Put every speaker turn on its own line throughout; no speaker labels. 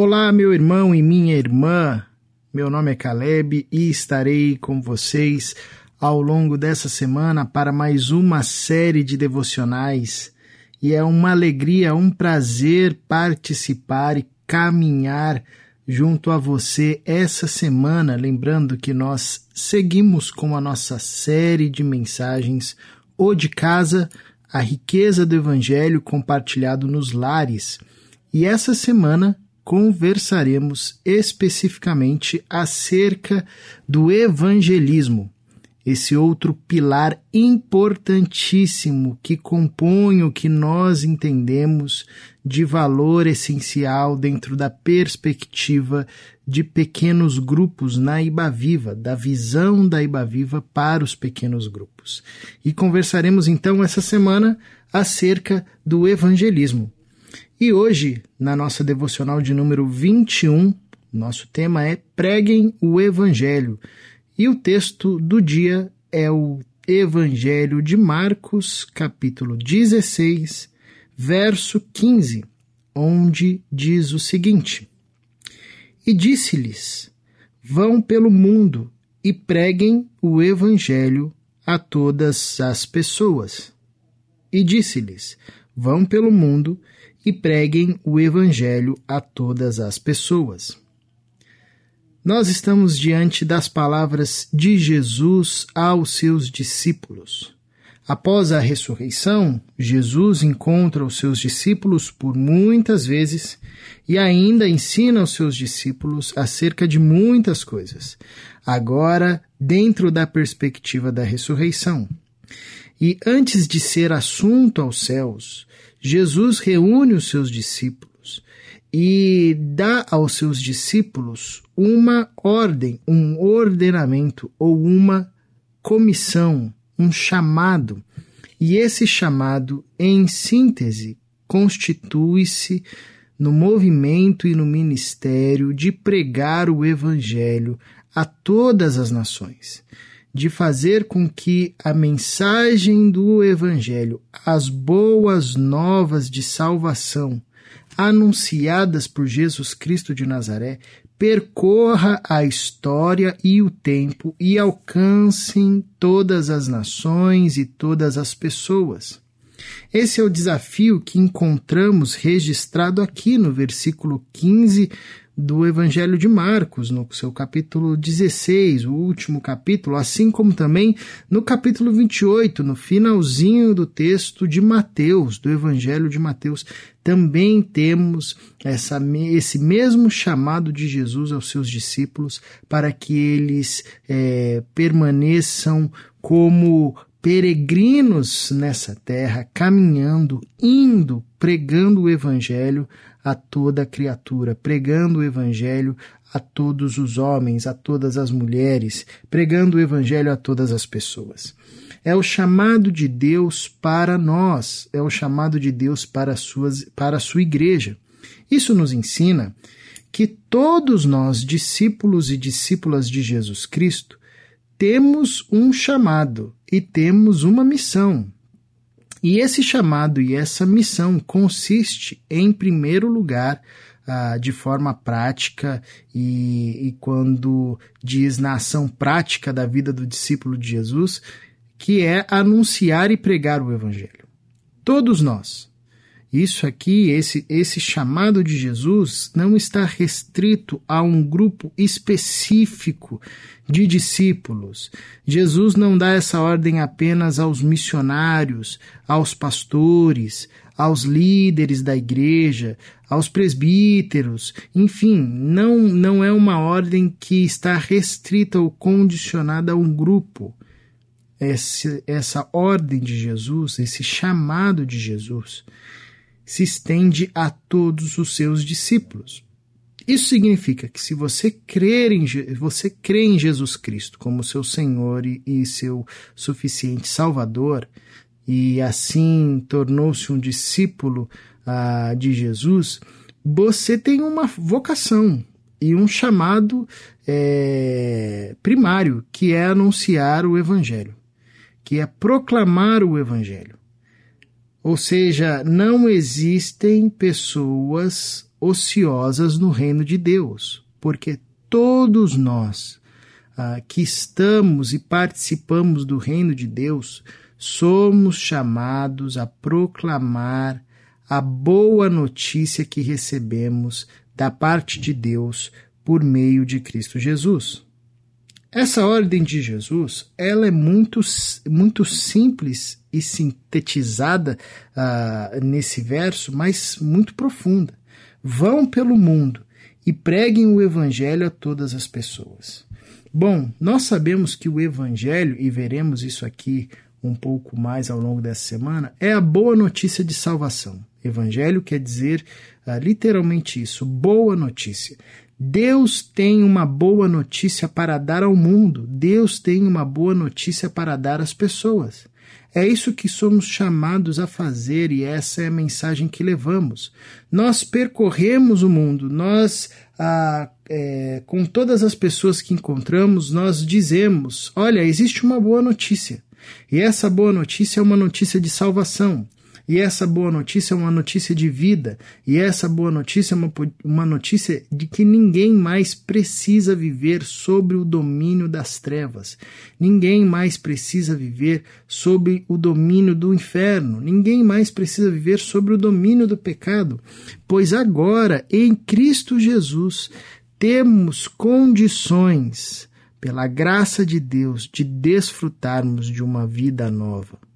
Olá, meu irmão e minha irmã. Meu nome é Caleb e estarei com vocês ao longo dessa semana para mais uma série de devocionais. E é uma alegria, um prazer participar e caminhar junto a você essa semana, lembrando que nós seguimos com a nossa série de mensagens O de Casa, a riqueza do Evangelho compartilhado nos lares. E essa semana conversaremos especificamente acerca do evangelismo, esse outro pilar importantíssimo que compõe o que nós entendemos de valor essencial dentro da perspectiva de pequenos grupos na Ibaviva, da visão da Ibaviva para os pequenos grupos. E conversaremos então essa semana acerca do evangelismo. E hoje, na nossa devocional de número 21, nosso tema é Preguem o Evangelho. E o texto do dia é o Evangelho de Marcos, capítulo 16, verso 15, onde diz o seguinte: E disse-lhes: Vão pelo mundo e preguem o Evangelho a todas as pessoas. E disse-lhes: Vão pelo mundo e preguem o Evangelho a todas as pessoas. Nós estamos diante das palavras de Jesus aos seus discípulos. Após a ressurreição, Jesus encontra os seus discípulos por muitas vezes e ainda ensina aos seus discípulos acerca de muitas coisas, agora dentro da perspectiva da ressurreição. E antes de ser assunto aos céus, Jesus reúne os seus discípulos e dá aos seus discípulos uma ordem, um ordenamento ou uma comissão, um chamado. E esse chamado, em síntese, constitui-se no movimento e no ministério de pregar o Evangelho a todas as nações de fazer com que a mensagem do Evangelho, as boas novas de salvação, anunciadas por Jesus Cristo de Nazaré, percorra a história e o tempo e alcancem todas as nações e todas as pessoas. Esse é o desafio que encontramos registrado aqui no versículo 15 do Evangelho de Marcos, no seu capítulo 16, o último capítulo, assim como também no capítulo 28, no finalzinho do texto de Mateus, do Evangelho de Mateus, também temos essa, esse mesmo chamado de Jesus aos seus discípulos para que eles é, permaneçam como peregrinos nessa terra, caminhando, indo, pregando o Evangelho a toda criatura, pregando o Evangelho a todos os homens, a todas as mulheres, pregando o Evangelho a todas as pessoas. É o chamado de Deus para nós, é o chamado de Deus para, suas, para a sua igreja. Isso nos ensina que todos nós, discípulos e discípulas de Jesus Cristo, temos um chamado e temos uma missão. E esse chamado e essa missão consiste, em primeiro lugar, ah, de forma prática e, e quando diz na ação prática da vida do discípulo de Jesus, que é anunciar e pregar o Evangelho. Todos nós, isso aqui, esse, esse chamado de Jesus, não está restrito a um grupo específico de discípulos. Jesus não dá essa ordem apenas aos missionários, aos pastores, aos líderes da igreja, aos presbíteros, enfim, não, não é uma ordem que está restrita ou condicionada a um grupo. Essa ordem de Jesus, esse chamado de Jesus, se estende a todos os seus discípulos. Isso significa que se você crer em, você crê em Jesus Cristo como seu Senhor e, e seu suficiente Salvador, e assim tornou-se um discípulo ah, de Jesus, você tem uma vocação e um chamado é, primário, que é anunciar o Evangelho, que é proclamar o Evangelho. Ou seja, não existem pessoas ociosas no reino de Deus, porque todos nós ah, que estamos e participamos do reino de Deus somos chamados a proclamar a boa notícia que recebemos da parte de Deus por meio de Cristo Jesus. Essa ordem de Jesus, ela é muito, muito simples e sintetizada uh, nesse verso, mas muito profunda. Vão pelo mundo e preguem o evangelho a todas as pessoas. Bom, nós sabemos que o evangelho, e veremos isso aqui um pouco mais ao longo dessa semana, é a boa notícia de salvação. Evangelho quer dizer uh, literalmente isso, boa notícia. Deus tem uma boa notícia para dar ao mundo, Deus tem uma boa notícia para dar às pessoas. É isso que somos chamados a fazer e essa é a mensagem que levamos. Nós percorremos o mundo, nós, ah, é, com todas as pessoas que encontramos, nós dizemos: olha, existe uma boa notícia. E essa boa notícia é uma notícia de salvação. E essa boa notícia é uma notícia de vida. E essa boa notícia é uma, uma notícia de que ninguém mais precisa viver sobre o domínio das trevas. Ninguém mais precisa viver sob o domínio do inferno. Ninguém mais precisa viver sobre o domínio do pecado. Pois agora, em Cristo Jesus, temos condições, pela graça de Deus, de desfrutarmos de uma vida nova.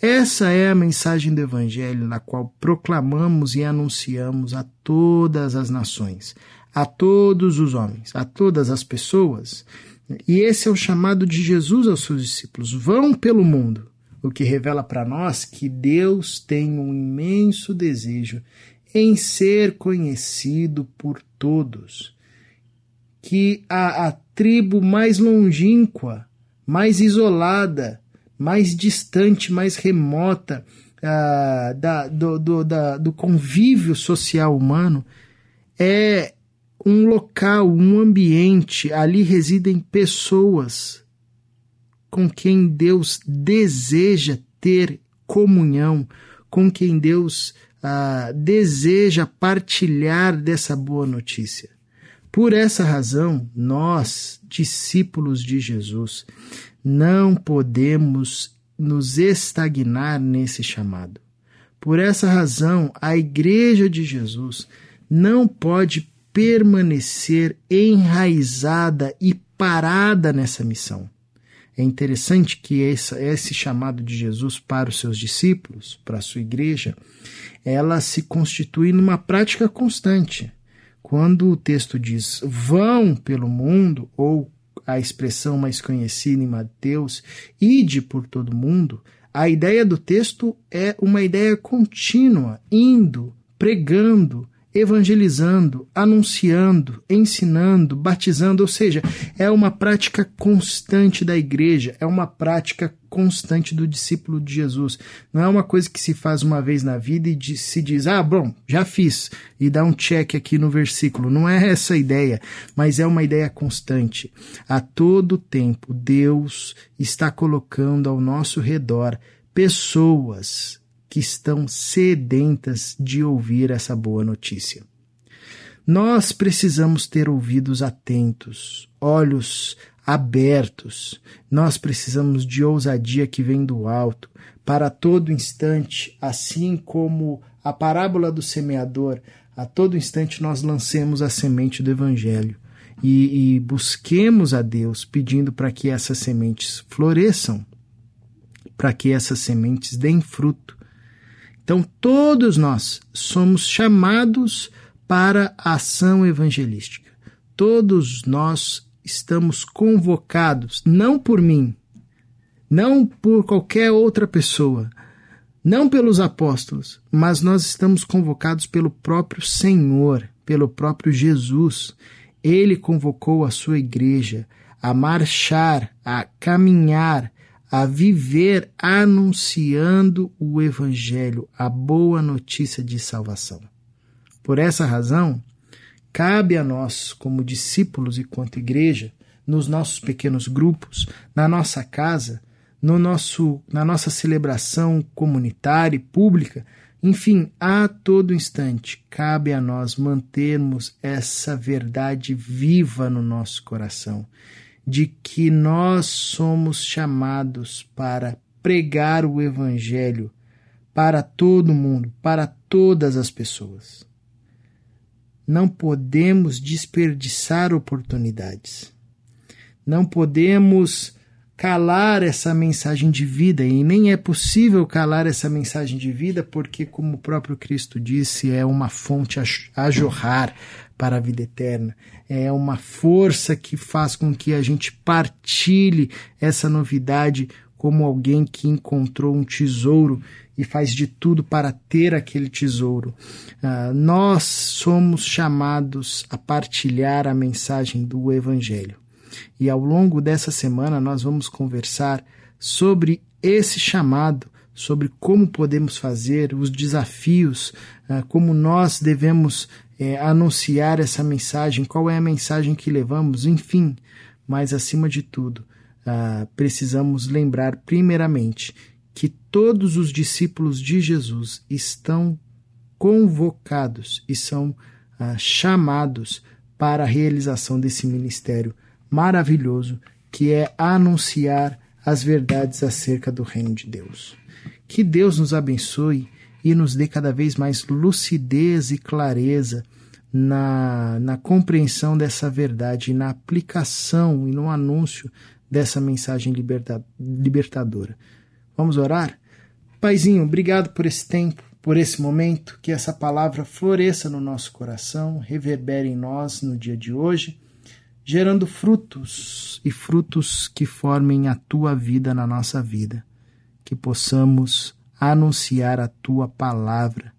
Essa é a mensagem do Evangelho na qual proclamamos e anunciamos a todas as nações, a todos os homens, a todas as pessoas. E esse é o chamado de Jesus aos seus discípulos: vão pelo mundo, o que revela para nós que Deus tem um imenso desejo em ser conhecido por todos. Que a, a tribo mais longínqua, mais isolada, mais distante, mais remota uh, da, do, do, da, do convívio social humano, é um local, um ambiente, ali residem pessoas com quem Deus deseja ter comunhão, com quem Deus uh, deseja partilhar dessa boa notícia. Por essa razão, nós, discípulos de Jesus, não podemos nos estagnar nesse chamado. Por essa razão, a Igreja de Jesus não pode permanecer enraizada e parada nessa missão. É interessante que esse, chamado de Jesus para os seus discípulos, para a sua igreja, ela se constitui numa prática constante. Quando o texto diz vão pelo mundo ou a expressão mais conhecida em Mateus, ide por todo mundo, a ideia do texto é uma ideia contínua, indo, pregando, evangelizando, anunciando, ensinando, batizando, ou seja, é uma prática constante da igreja, é uma prática constante do discípulo de Jesus. Não é uma coisa que se faz uma vez na vida e se diz, ah, bom, já fiz, e dá um check aqui no versículo. Não é essa a ideia, mas é uma ideia constante. A todo tempo, Deus está colocando ao nosso redor pessoas que estão sedentas de ouvir essa boa notícia. Nós precisamos ter ouvidos atentos, olhos abertos. Nós precisamos de ousadia que vem do alto, para todo instante, assim como a parábola do semeador, a todo instante nós lancemos a semente do Evangelho e, e busquemos a Deus pedindo para que essas sementes floresçam, para que essas sementes deem fruto então, todos nós somos chamados para a ação evangelística. Todos nós estamos convocados, não por mim, não por qualquer outra pessoa, não pelos apóstolos, mas nós estamos convocados pelo próprio Senhor, pelo próprio Jesus. Ele convocou a sua igreja a marchar, a caminhar, a viver anunciando o Evangelho, a boa notícia de salvação. Por essa razão, cabe a nós, como discípulos e quanto igreja, nos nossos pequenos grupos, na nossa casa, no nosso, na nossa celebração comunitária e pública, Enfim, a todo instante cabe a nós mantermos essa verdade viva no nosso coração, de que nós somos chamados para pregar o Evangelho para todo mundo, para todas as pessoas. Não podemos desperdiçar oportunidades. Não podemos calar essa mensagem de vida e nem é possível calar essa mensagem de vida porque, como o próprio Cristo disse, é uma fonte a jorrar para a vida eterna. É uma força que faz com que a gente partilhe essa novidade como alguém que encontrou um tesouro e faz de tudo para ter aquele tesouro. Uh, nós somos chamados a partilhar a mensagem do Evangelho. E ao longo dessa semana nós vamos conversar sobre esse chamado, sobre como podemos fazer, os desafios, uh, como nós devemos eh, anunciar essa mensagem, qual é a mensagem que levamos, enfim. Mas acima de tudo, uh, precisamos lembrar primeiramente que todos os discípulos de Jesus estão convocados e são ah, chamados para a realização desse ministério maravilhoso que é anunciar as verdades acerca do reino de Deus. Que Deus nos abençoe e nos dê cada vez mais lucidez e clareza na, na compreensão dessa verdade, na aplicação e no anúncio dessa mensagem liberta, libertadora. Vamos orar? Paizinho, obrigado por esse tempo, por esse momento, que essa palavra floresça no nosso coração, reverbere em nós no dia de hoje, gerando frutos e frutos que formem a tua vida na nossa vida, que possamos anunciar a tua palavra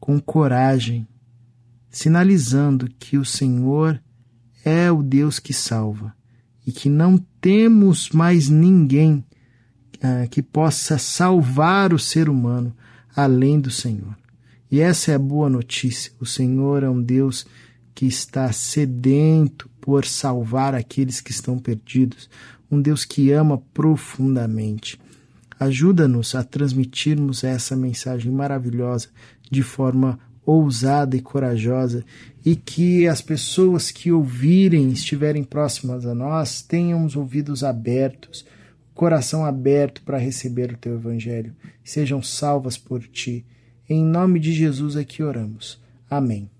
com coragem, sinalizando que o Senhor é o Deus que salva e que não temos mais ninguém uh, que possa salvar o ser humano além do Senhor. E essa é a boa notícia. O Senhor é um Deus que está sedento por salvar aqueles que estão perdidos, um Deus que ama profundamente. Ajuda-nos a transmitirmos essa mensagem maravilhosa de forma ousada e corajosa e que as pessoas que ouvirem, estiverem próximas a nós, tenham os ouvidos abertos coração aberto para receber o teu evangelho. Sejam salvas por ti. Em nome de Jesus é que oramos. Amém.